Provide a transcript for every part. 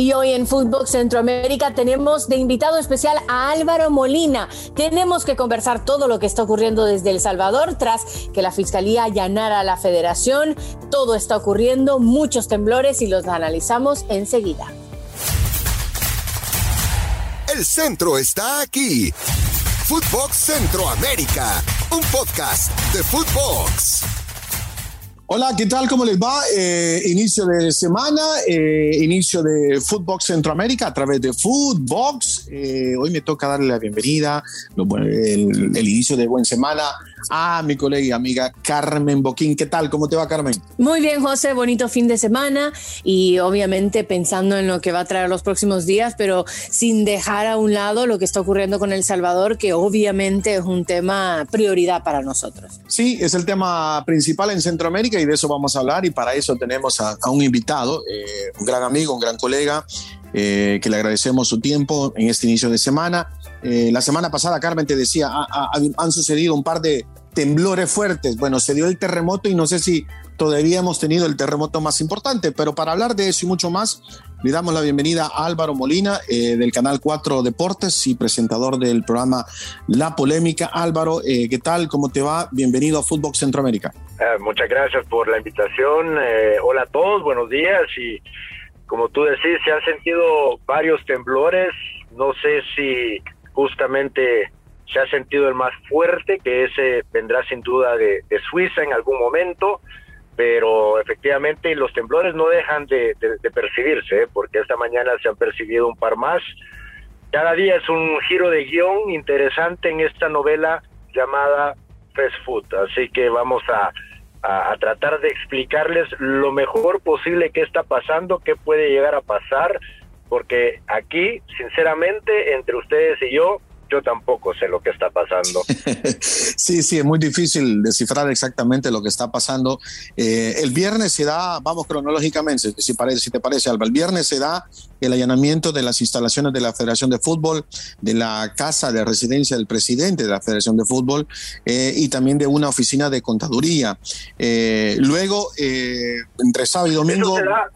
Y hoy en Fútbol Centroamérica tenemos de invitado especial a Álvaro Molina. Tenemos que conversar todo lo que está ocurriendo desde El Salvador tras que la Fiscalía allanara a la Federación. Todo está ocurriendo, muchos temblores y los analizamos enseguida. El centro está aquí. Footbox Centroamérica, un podcast de Footbox. Hola, ¿qué tal? ¿Cómo les va? Eh, inicio de semana, eh, inicio de Footbox Centroamérica a través de Footbox. Eh, hoy me toca darle la bienvenida, el, el, inicio de buena semana a mi colega y amiga Carmen Boquín. ¿Qué tal? ¿Cómo te va, Carmen? Muy bien, José. Bonito fin de semana y obviamente pensando en lo que va a traer los próximos días, pero sin dejar a un lado lo que está ocurriendo con El Salvador, que obviamente es un tema prioridad para nosotros. Sí, es el tema principal en Centroamérica y de eso vamos a hablar y para eso tenemos a, un invitado, eh, un gran amigo, un gran colega, eh, que le agradecemos su tiempo en este inicio de semana. Eh, la semana pasada, Carmen, te decía, han sucedido un par de temblores fuertes. Bueno, se dio el terremoto y no sé si todavía hemos tenido el terremoto más importante, pero para hablar de eso y mucho más, le damos la bienvenida a Álvaro Molina eh, del Canal 4 Deportes y presentador del programa La Polémica. Álvaro, eh, ¿qué tal? ¿Cómo te va? Bienvenido a Fútbol Centroamérica. Eh, muchas gracias por la invitación. hola a todos, buenos días. Y como tú decís, se han sentido varios temblores. No sé si justamente se ha sentido el más fuerte, que ese vendrá sin duda de Suiza en algún momento pero efectivamente los temblores no dejan de, percibirse, ¿eh? porque esta mañana se han percibido un par más. Cada día es un giro de guion interesante en esta novela llamada Fast Food, así que vamos a, a, tratar de explicarles lo mejor posible qué está pasando, qué puede llegar a pasar, porque aquí, sinceramente, entre ustedes y yo, yo tampoco sé lo que está pasando. sí, sí, es muy difícil descifrar exactamente lo que está pasando. Eh, el viernes se da, vamos cronológicamente, si, parece, si te parece, Alba, el viernes se da el allanamiento de las instalaciones de la Federación de Fútbol, de la casa de residencia del presidente de la Federación de Fútbol eh, y también de una oficina de contaduría. Eh, luego, entre sábado y domingo... Se da,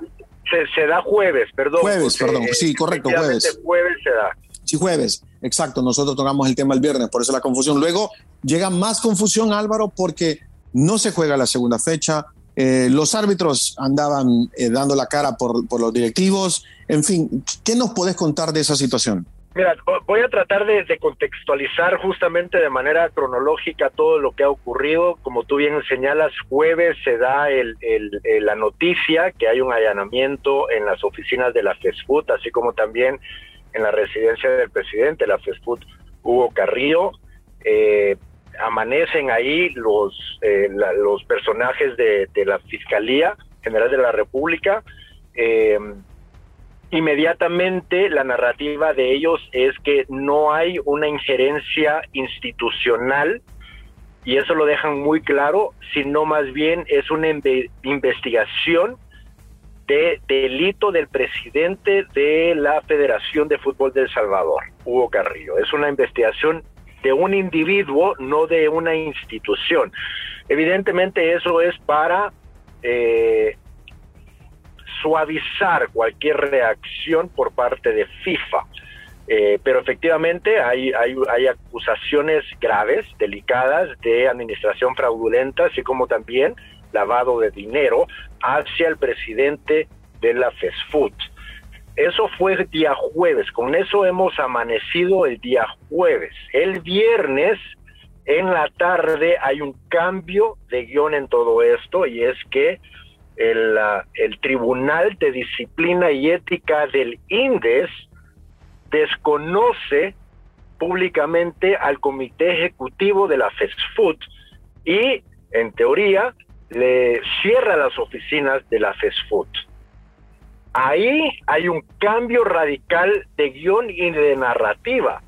jueves, perdón. Jueves, perdón, sí, correcto, jueves. Jueves se da. Sí, jueves. Exacto, nosotros tocamos el tema el viernes, por eso la confusión. Luego llega más confusión, Álvaro, porque no se juega la segunda fecha. Eh, los árbitros andaban eh, dando la cara por, por, los directivos. En fin, ¿qué nos podés contar de esa situación? Mira, voy a tratar de, contextualizar justamente de manera cronológica todo lo que ha ocurrido. Como tú bien señalas, jueves se da el, la noticia que hay un allanamiento en las oficinas de la FESFUT, así como también en la residencia del presidente, la FESFUT Hugo Carrillo. Eh, amanecen ahí los, eh, los personajes de, la Fiscalía General de la República. Eh, inmediatamente la narrativa de ellos es que no hay una injerencia institucional y eso lo dejan muy claro, sino más bien es una investigación de delito del presidente de la Federación de Fútbol de El Salvador, Hugo Carrillo. Es una investigación de un individuo, no de una institución. Evidentemente eso es para eh, suavizar cualquier reacción por parte de FIFA. Eh, pero efectivamente hay, hay, acusaciones graves, delicadas de administración fraudulenta, así como también lavado de dinero hacia el presidente de la FESFUT. Eso fue el día jueves, con eso hemos amanecido el día jueves. El viernes en la tarde hay un cambio de guion en todo esto y es que el, el Tribunal de Disciplina y Ética del INDES desconoce públicamente al Comité Ejecutivo de la FESFUT y, en teoría, le cierra las oficinas de la FESFUT. Ahí hay un cambio radical de guion y de narrativa,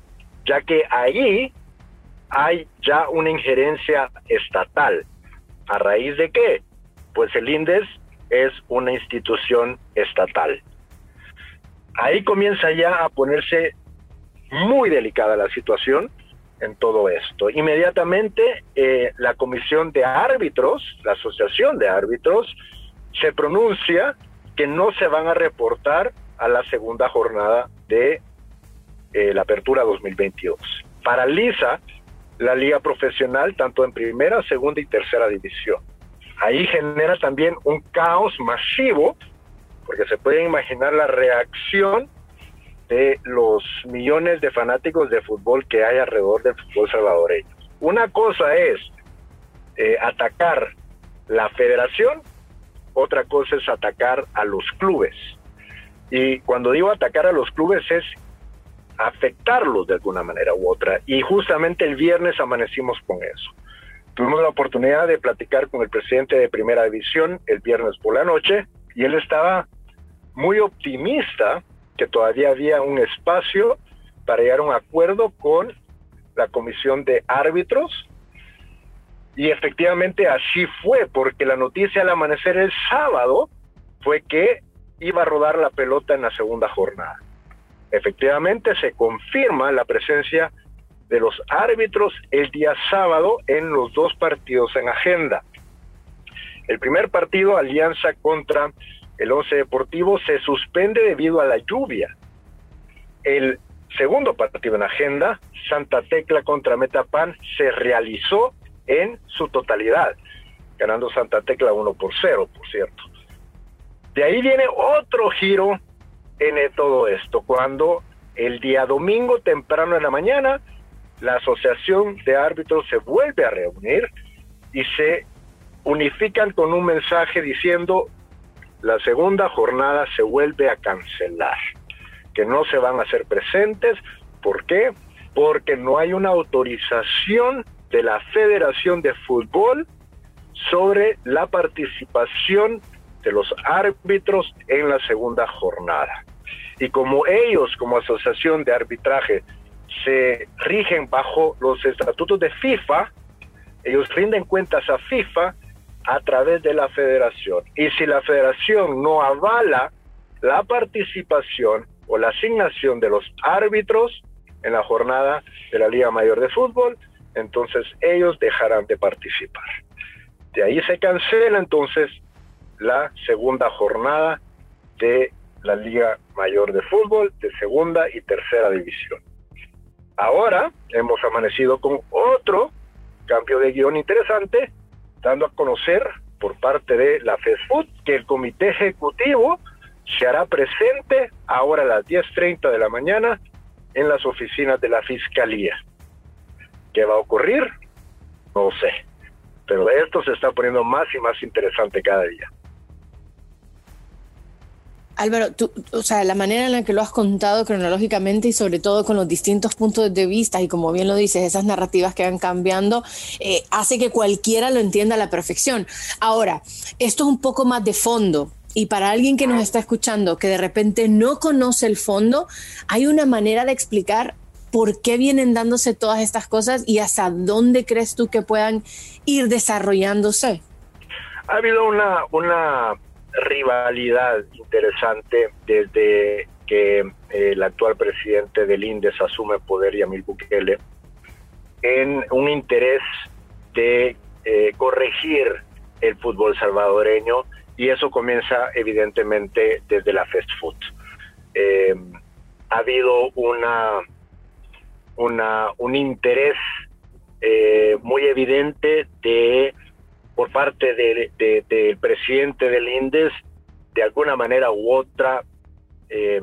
ya que ahí hay ya una injerencia estatal. ¿A raíz de qué? Pues el INDES es una institución estatal. Ahí comienza ya a ponerse muy delicada la situación en todo esto. Inmediatamente eh, la comisión de árbitros, la asociación de árbitros, se pronuncia que no se van a reportar a la segunda jornada de eh, la apertura 2022. Paraliza la liga profesional tanto en primera, segunda y tercera división. Ahí genera también un caos masivo, porque se puede imaginar la reacción de los millones de fanáticos de fútbol que hay alrededor del fútbol salvadoreño. Una cosa es eh, atacar la federación, otra cosa es atacar a los clubes. Y cuando digo atacar a los clubes es afectarlos de alguna manera u otra. Y justamente el viernes amanecimos con eso. Tuvimos la oportunidad de platicar con el presidente de Primera División el viernes por la noche y él estaba muy optimista que todavía había un espacio para llegar a un acuerdo con la comisión de árbitros y efectivamente así fue, porque la noticia al amanecer el sábado fue que iba a rodar la pelota en la segunda jornada. Efectivamente se confirma la presencia de los árbitros el día sábado en los dos partidos en agenda. El primer partido, Alianza contra el Once Deportivo, se suspende debido a la lluvia. El segundo partido en agenda, Santa Tecla contra Metapan, se realizó en su totalidad, ganando Santa Tecla 1 por 0, por cierto. De ahí viene otro giro en todo esto, cuando el día domingo temprano en la mañana, la Asociación de Árbitros se vuelve a reunir y se unifican con un mensaje diciendo la segunda jornada se vuelve a cancelar, que no se van a hacer presentes. ¿Por qué? Porque no hay una autorización de la Federación de Fútbol sobre la participación de los árbitros en la segunda jornada. Y como ellos, como asociación de arbitraje, se rigen bajo los estatutos de FIFA, ellos rinden cuentas a FIFA a través de la federación. Y si la federación no avala la participación o la asignación de los árbitros en la jornada de la Liga Mayor de Fútbol, entonces ellos dejarán de participar. De ahí se cancela entonces la segunda jornada de la Liga Mayor de Fútbol de segunda y tercera división. Ahora hemos amanecido con otro cambio de guion interesante, dando a conocer por parte de la FESFUT que el comité ejecutivo se hará presente ahora a las 10.30 de la mañana en las oficinas de la Fiscalía. ¿Qué va a ocurrir? No sé. Pero esto se está poniendo más y más interesante cada día. Álvaro, tú, o sea, la manera en la que lo has contado cronológicamente y sobre todo con los distintos puntos de vista y como bien lo dices, esas narrativas que van cambiando, eh, hace que cualquiera lo entienda a la perfección. Ahora, esto es un poco más de fondo. Y para alguien que nos está escuchando, que de repente no conoce el fondo, hay una manera de explicar por qué vienen dándose todas estas cosas y hasta dónde crees tú que puedan ir desarrollándose? Ha habido una, una rivalidad interesante desde que eh, el actual presidente del INDES asume poder, Yamil Bukele, en un interés de eh, corregir el fútbol salvadoreño y eso comienza evidentemente desde la fast food. Eh, ha habido una una, un interés muy evidente de por parte del de, presidente del INDES, de alguna manera u otra, eh,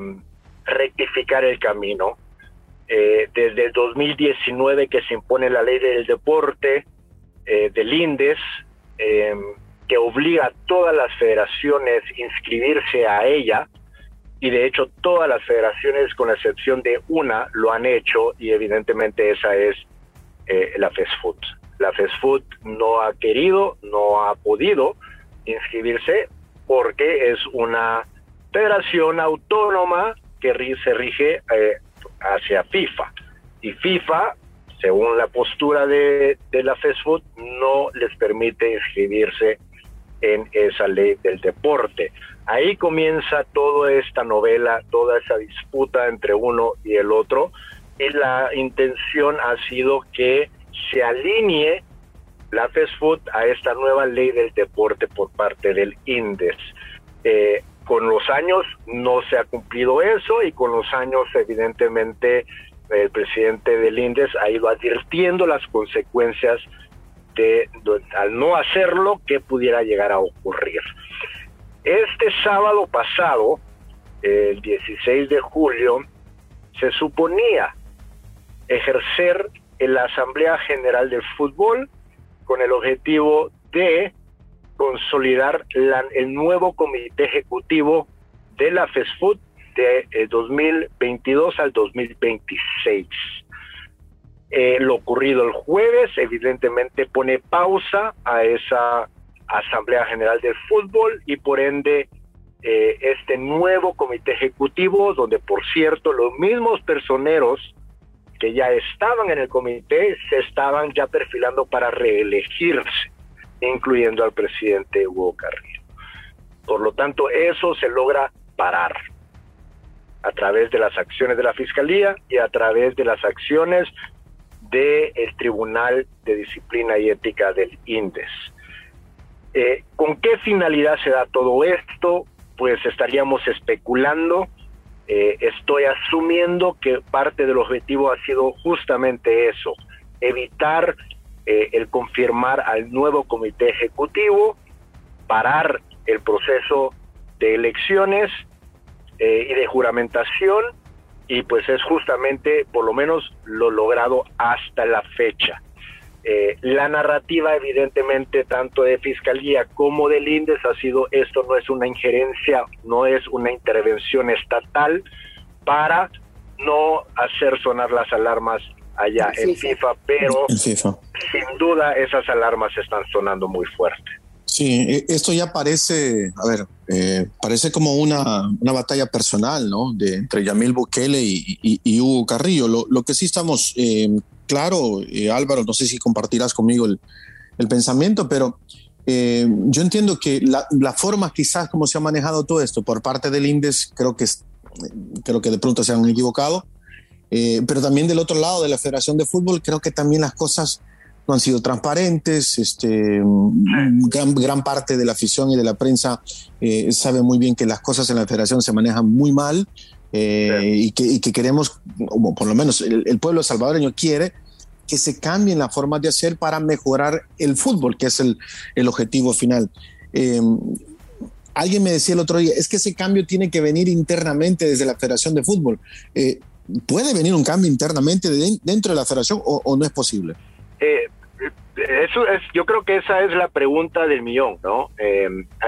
rectificar el camino. Eh, desde el 2019 que se impone la ley del deporte del INDES, que obliga a todas las federaciones a inscribirse a ella, y de hecho todas las federaciones, con la excepción de una, lo han hecho y evidentemente esa es eh, la FESFUT. La FESFUT no ha querido, no ha podido inscribirse porque es una federación autónoma que se rige eh, hacia FIFA. Y FIFA, según la postura de, de la FESFUT, no les permite inscribirse en esa ley del deporte. Ahí comienza toda esta novela, toda esa disputa entre uno y el otro, la intención ha sido que se alinee la FESFUT a esta nueva ley del deporte por parte del INDES. Eh, con los años no se ha cumplido eso y con los años evidentemente el presidente del INDES ha ido advirtiendo las consecuencias de, al no hacerlo que pudiera llegar a ocurrir. Este sábado pasado, el 16 de julio, se suponía ejercer en la Asamblea General del Fútbol con el objetivo de consolidar el nuevo comité ejecutivo de la FESFUT de 2022 eh, al 2026. Eh, lo ocurrido el jueves evidentemente pone pausa a esa Asamblea General del Fútbol y por ende eh, este nuevo comité ejecutivo, donde por cierto los mismos personeros que ya estaban en el comité se estaban ya perfilando para reelegirse, incluyendo al presidente Hugo Carrillo. Por lo tanto, eso se logra parar a través de las acciones de la Fiscalía y a través de las acciones del Tribunal de Disciplina y Ética del INDES. Eh, ¿Con qué finalidad se da todo esto? Pues estaríamos especulando. Eh, estoy asumiendo que parte del objetivo ha sido justamente eso, evitar eh, el confirmar al nuevo comité ejecutivo, parar el proceso de elecciones y de juramentación y pues es justamente por lo menos lo logrado hasta la fecha. Eh, la narrativa evidentemente tanto de Fiscalía como del INDES ha sido esto no es una injerencia, no es una intervención estatal para no hacer sonar las alarmas allá en FIFA, pero sin duda esas alarmas están sonando muy fuerte. Sí, e, esto ya parece, a ver, eh, parece como una, una, batalla personal, ¿no? De, entre Yamil Bukele y, Hugo Carrillo. Lo, lo, que sí estamos, eh, claro, eh, Álvaro, no sé si compartirás conmigo el, el pensamiento, pero yo entiendo que la, la, forma quizás como se ha manejado todo esto por parte del INDES, creo que, creo que de pronto se han equivocado, pero también del otro lado de la Federación de Fútbol, creo que también las cosas no han sido transparentes. Este, gran, gran parte de la afición y de la prensa eh, sabe muy bien que las cosas en la federación se manejan muy mal eh, y, que, que, queremos, o por lo menos el, pueblo salvadoreño quiere que se cambien las formas de hacer para mejorar el fútbol, que es el, el objetivo final. Eh, alguien me decía el otro día, es que ese cambio tiene que venir internamente desde la Federación de Fútbol. ¿Puede venir un cambio internamente dentro de la federación o, o no es posible? Eh, eso es, yo creo que esa es la pregunta del millón, ¿no? Eh,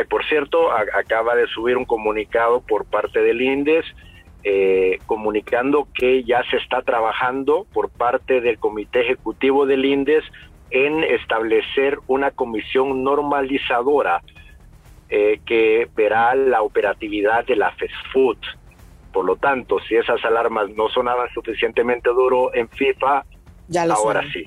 por cierto, acaba de subir un comunicado por parte del INDES eh, comunicando que ya se está trabajando por parte del Comité Ejecutivo del INDES en establecer una comisión normalizadora eh, que verá la operatividad de la FESFUT. Por lo tanto, si esas alarmas no sonaban suficientemente duro en FIFA, ya ahora sí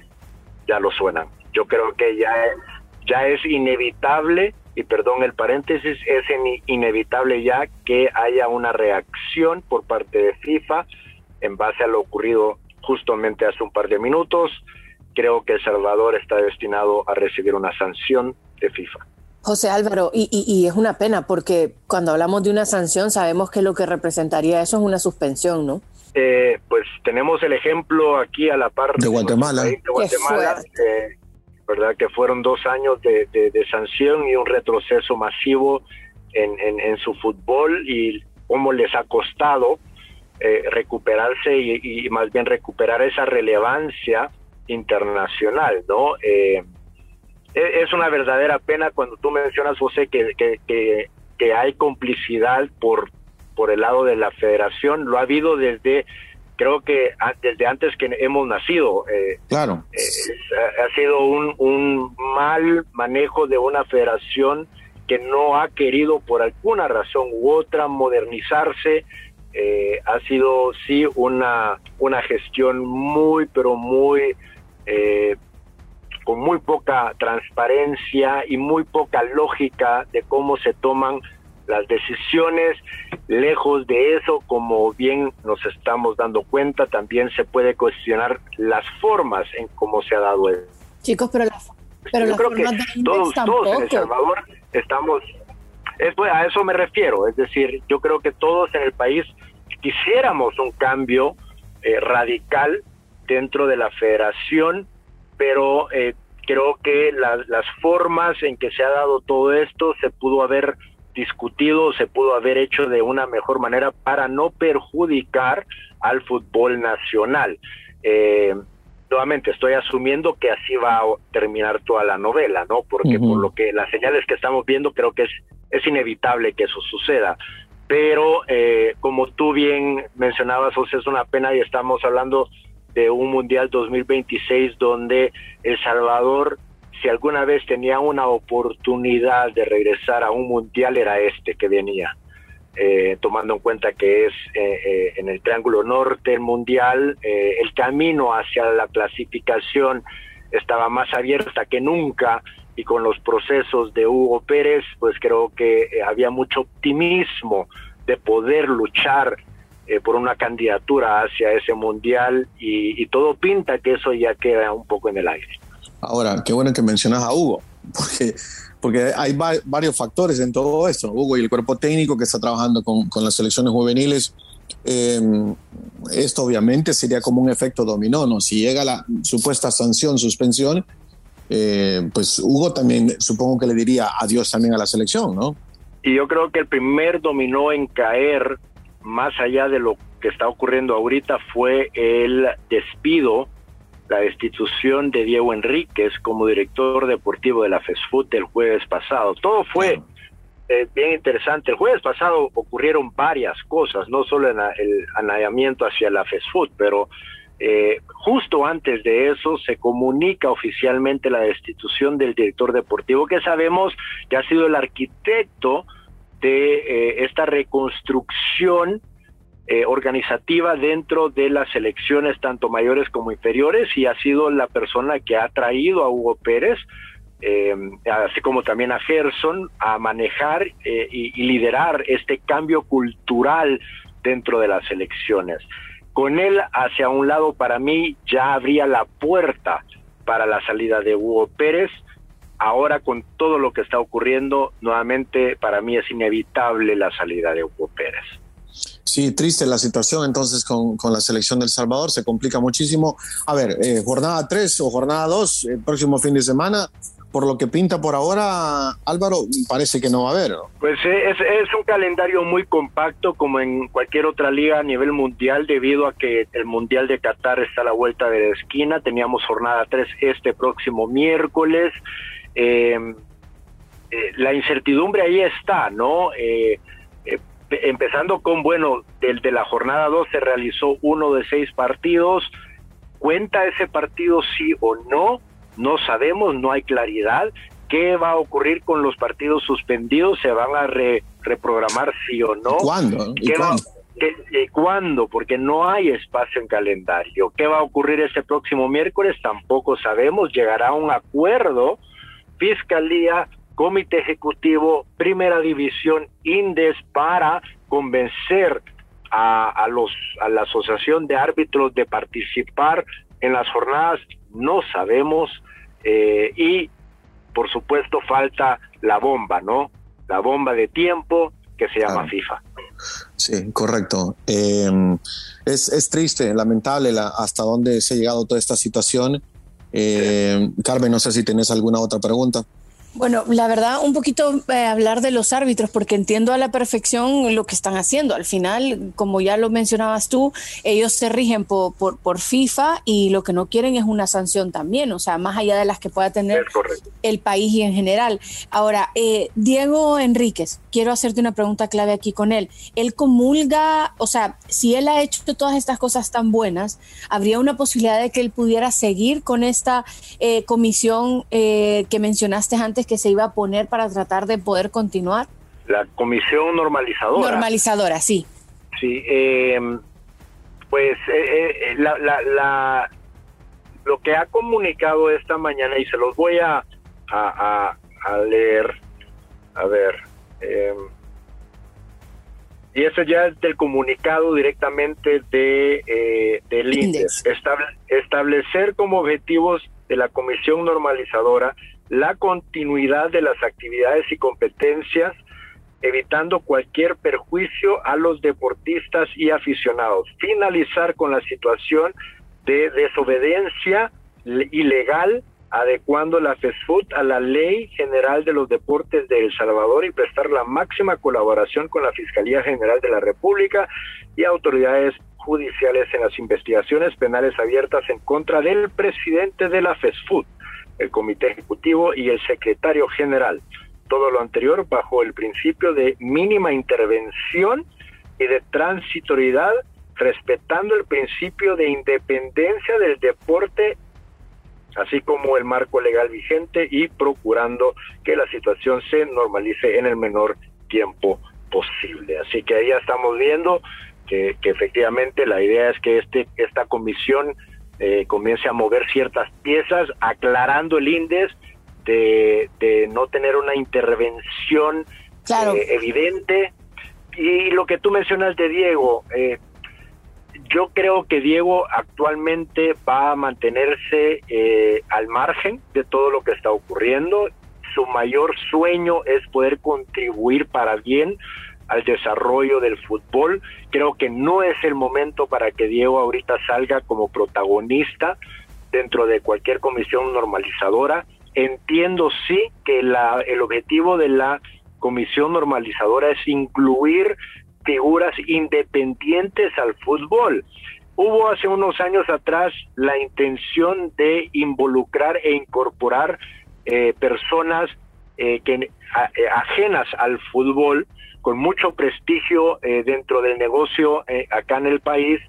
ya lo suenan. Yo creo que ya es inevitable, y perdón el paréntesis, es inevitable ya que haya una reacción por parte de FIFA en base a lo ocurrido justamente hace un par de minutos. Creo que El Salvador está destinado a recibir una sanción de FIFA. José Álvaro, y, y, es una pena porque cuando hablamos de una sanción sabemos que lo que representaría eso es una suspensión, ¿no? Eh, pues tenemos el ejemplo aquí a la par de Guatemala, de Guatemala eh, verdad que fueron dos años de, sanción y un retroceso masivo en, en, su fútbol y cómo les ha costado eh, recuperarse y, más bien recuperar esa relevancia internacional, ¿no? Eh, e, es una verdadera pena cuando tú mencionas, José, que, que, que hay complicidad por por el lado de la federación, lo ha habido desde, creo que desde antes que hemos nacido. Eh, claro. Eh, ha sido un, mal manejo de una federación que no ha querido por alguna razón u otra modernizarse. Eh, ha sido sí una, una gestión muy, pero muy con muy poca transparencia y muy poca lógica de cómo se toman las decisiones, lejos de eso, como bien nos estamos dando cuenta, también se puede cuestionar las formas en cómo se ha dado eso. Chicos, pero, la, pero Yo creo que todos, todos en El Salvador estamos es, pues, a eso me refiero, es decir, yo creo que todos en el país quisiéramos un cambio eh, radical dentro de la federación, pero eh, creo que las formas en que se ha dado todo esto se pudo haber discutido, se pudo haber hecho de una mejor manera para no perjudicar al fútbol nacional. Eh, nuevamente estoy asumiendo que así va a terminar toda la novela, ¿no? Porque por lo que las señales que estamos viendo creo que es, es inevitable que eso suceda. Pero eh, como tú bien mencionabas, José, es una pena y estamos hablando de un Mundial 2026 donde El Salvador, si alguna vez tenía una oportunidad de regresar a un Mundial, era este que venía. Eh, tomando en cuenta que es eh, eh, en el Triángulo Norte el Mundial, el camino hacia la clasificación estaba más abierta que nunca y con los procesos de Hugo Pérez, pues creo que había mucho optimismo de poder luchar por una candidatura hacia ese mundial y, y, todo pinta que eso ya queda un poco en el aire. Ahora, qué bueno que mencionas a Hugo, porque porque hay varios factores en todo esto. Hugo y el cuerpo técnico que está trabajando con, con las selecciones juveniles. Em, esto obviamente sería como un efecto dominó, ¿no? Si llega la supuesta sanción, suspensión, eh, pues Hugo también supongo que le diría adiós también a la selección, ¿no? Y yo creo que el primer dominó en caer, más allá de lo que está ocurriendo ahorita, fue el despido la destitución de Diego Enríquez como director deportivo de la FESFUT el jueves pasado. Todo fue eh, bien interesante. El jueves pasado ocurrieron varias cosas, no solo el anallamiento hacia la FESFUT, pero eh, justo antes de eso se comunica oficialmente la destitución del director deportivo, que sabemos que ha sido el arquitecto de eh, esta reconstrucción eh, organizativa dentro de las elecciones tanto mayores como inferiores y ha sido la persona que ha traído a Hugo Pérez, eh, así como también a Gerson, a manejar eh, y, liderar este cambio cultural dentro de las elecciones. Con él hacia un lado para mí ya abría la puerta para la salida de Hugo Pérez. Ahora con todo lo que está ocurriendo, nuevamente para mí es inevitable la salida de Hugo Pérez. Sí, triste la situación entonces con, con, la selección del Salvador, se complica muchísimo. A ver, eh, jornada 3 o jornada 2, el próximo fin de semana, por lo que pinta por ahora, Álvaro, parece que no va a haber. Pues eh, es, es, un calendario muy compacto como en cualquier otra liga a nivel mundial debido a que el Mundial de Qatar está a la vuelta de la esquina. Teníamos jornada 3 este próximo miércoles. Eh, la incertidumbre ahí está, ¿no? Eh, empezando con, bueno, del de la jornada 2 se realizó uno de seis partidos. ¿Cuenta ese partido sí o no? No sabemos, no hay claridad. ¿Qué va a ocurrir con los partidos suspendidos? ¿Se van a reprogramar sí o no? ¿Cuándo? ¿Y cuándo? ¿Cuándo? Porque no hay espacio en calendario. ¿Qué va a ocurrir ese próximo miércoles? Tampoco sabemos. Llegará un acuerdo. Fiscalía Comité Ejecutivo, Primera División, INDES, para convencer a, los, a la Asociación de Árbitros de participar en las jornadas, no sabemos, eh, y por supuesto falta la bomba, ¿no? La bomba de tiempo que se llama FIFA. Sí, correcto. Em, es, es, triste, lamentable la, hasta dónde se ha llegado toda esta situación. Eh, Carmen, no sé si tienes alguna otra pregunta. Bueno, la verdad, un poquito eh, hablar de los árbitros, porque entiendo a la perfección lo que están haciendo. Al final, como ya lo mencionabas tú, ellos se rigen por, por, FIFA y lo que no quieren es una sanción también, o sea, más allá de las que pueda tener el país y en general. Ahora, eh, Diego Enríquez, quiero hacerte una pregunta clave aquí con él. Él comulga, o sea, si él ha hecho todas estas cosas tan buenas, ¿habría una posibilidad de que él pudiera seguir con esta eh, comisión que mencionaste antes? Que se iba a poner para tratar de poder continuar? La comisión normalizadora. Normalizadora, sí. Sí, em, pues eh, eh, la, lo que ha comunicado esta mañana, y se los voy a, a, leer, a ver, y eso ya es del comunicado directamente de eh, del INDES. establecer como objetivos de la comisión normalizadora la continuidad de las actividades y competencias evitando cualquier perjuicio a los deportistas y aficionados. Finalizar con la situación de desobediencia ilegal adecuando la FESFUT a la Ley General de los Deportes de El Salvador y prestar la máxima colaboración con la Fiscalía General de la República y autoridades judiciales en las investigaciones penales abiertas en contra del presidente de la FESFUT, el Comité Ejecutivo y el secretario general. Todo lo anterior bajo el principio de mínima intervención y de transitoriedad, respetando el principio de independencia del deporte así como el marco legal vigente y procurando que la situación se normalice en el menor tiempo posible. Así que ahí ya estamos viendo que, efectivamente la idea es que este, esta comisión eh, comience a mover ciertas piezas, aclarando el índice de, no tener una intervención eh, evidente. Y lo que tú mencionas de Diego, eh, yo creo que Diego actualmente va a mantenerse eh, al margen de todo lo que está ocurriendo. Su mayor sueño es poder contribuir para bien al desarrollo del fútbol. Creo que no es el momento para que Diego ahorita salga como protagonista dentro de cualquier comisión normalizadora. Entiendo sí que la, el objetivo de la comisión normalizadora es incluir figuras independientes al fútbol. Hubo hace unos años atrás la intención de involucrar e incorporar eh, personas eh, que, eh, ajenas al fútbol, con mucho prestigio dentro del negocio acá en el país,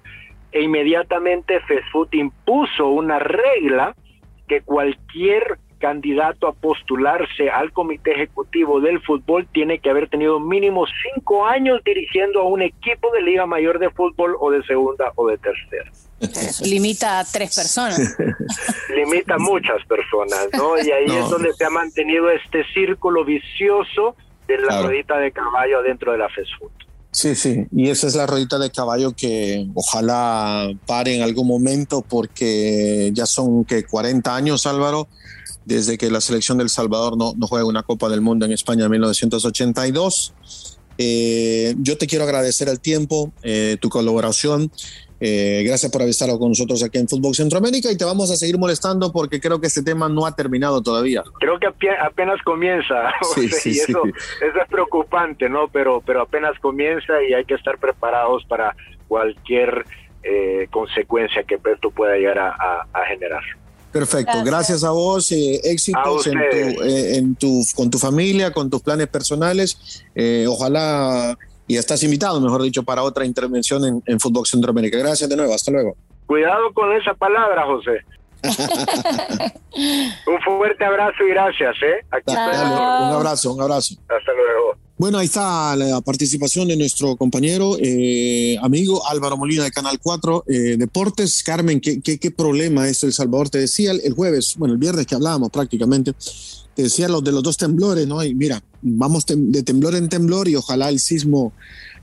e inmediatamente FESFUT impuso una regla que cualquier candidato a postularse al comité ejecutivo del fútbol tiene que haber tenido mínimo cinco años dirigiendo a un equipo de Liga Mayor de Fútbol o de segunda o de tercera. limita a tres personas. limita a muchas personas, ¿no? Y ahí es donde se ha mantenido este círculo vicioso de la ruedita de caballo dentro de la FESFUT. Sí, sí, y esa es la ruedita de caballo que ojalá pare en algún momento porque ya son que 40 años, Álvaro, desde que la selección del Salvador no, no juega una Copa del Mundo en España en 1982. Eh, yo te quiero agradecer el tiempo, eh, tu colaboración. Eh, gracias por haber estado con nosotros aquí en Fútbol Centroamérica y te vamos a seguir molestando porque creo que este tema no ha terminado todavía. Creo que apenas comienza sí, sí, y eso, eso, es preocupante, ¿no? Pero, pero apenas comienza y hay que estar preparados para cualquier consecuencia que esto pueda llegar a generar. Perfecto, gracias, a vos, eh, éxitos en tu, eh, en tu, con tu familia, con tus planes personales. Eh, ojalá y estás invitado, mejor dicho, para otra intervención en, en Fútbol Centroamérica. Gracias de nuevo, hasta luego. Cuidado con esa palabra, José. un fuerte abrazo y gracias, ¿eh? un abrazo, un abrazo. Hasta luego. Bueno, ahí está la participación de nuestro compañero, eh, amigo Álvaro Molina de Canal 4 eh, Deportes. Carmen, ¿qué, ¿qué, problema es El Salvador? Te decía el, jueves, bueno, el viernes que hablábamos prácticamente, te decía lo de los dos temblores, ¿no? Y mira, vamos de temblor en temblor y ojalá el sismo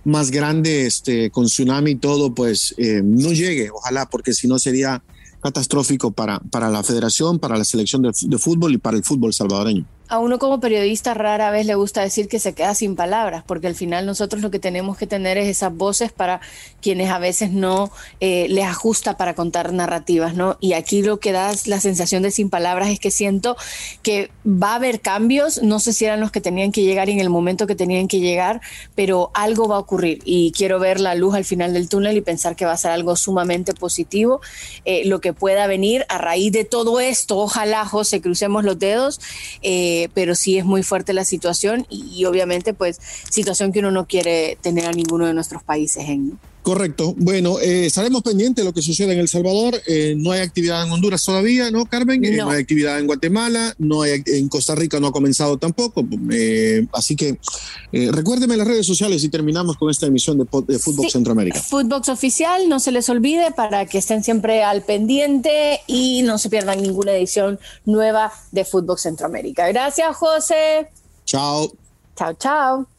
más grande, este, con tsunami y todo, pues eh, no llegue, ojalá, porque si no sería catastrófico para, para la federación, para la selección de fútbol y para el fútbol salvadoreño a uno como periodista rara vez le gusta decir que se queda sin palabras, porque al final nosotros lo que tenemos que tener es esas voces para quienes a veces no eh, les ajusta para contar narrativas, ¿no? Y aquí lo que da la sensación de sin palabras es que siento que va a haber cambios, no sé si eran los que tenían que llegar en el momento que tenían que llegar, pero algo va a ocurrir y quiero ver la luz al final del túnel y pensar que va a ser algo sumamente positivo, eh, lo que pueda venir a raíz de todo esto, ojalá, José, crucemos los dedos. Eh, eh, pero sí es muy fuerte la situación y, obviamente pues situación que uno no quiere tener a ninguno de nuestros países en. Correcto. Bueno, eh, estaremos pendientes de lo que sucede en El Salvador. Eh, no hay actividad en Honduras todavía, ¿no, Carmen? No, hay actividad en Guatemala, no hay en Costa Rica, no ha comenzado tampoco. así que recuérdeme las redes sociales y terminamos con esta emisión de, de Fútbol Centroamérica. Footbox Oficial, no se les olvide para que estén siempre al pendiente y no se pierdan ninguna edición nueva de Fútbol Centroamérica. Gracias, José. Chao. Chao, chao.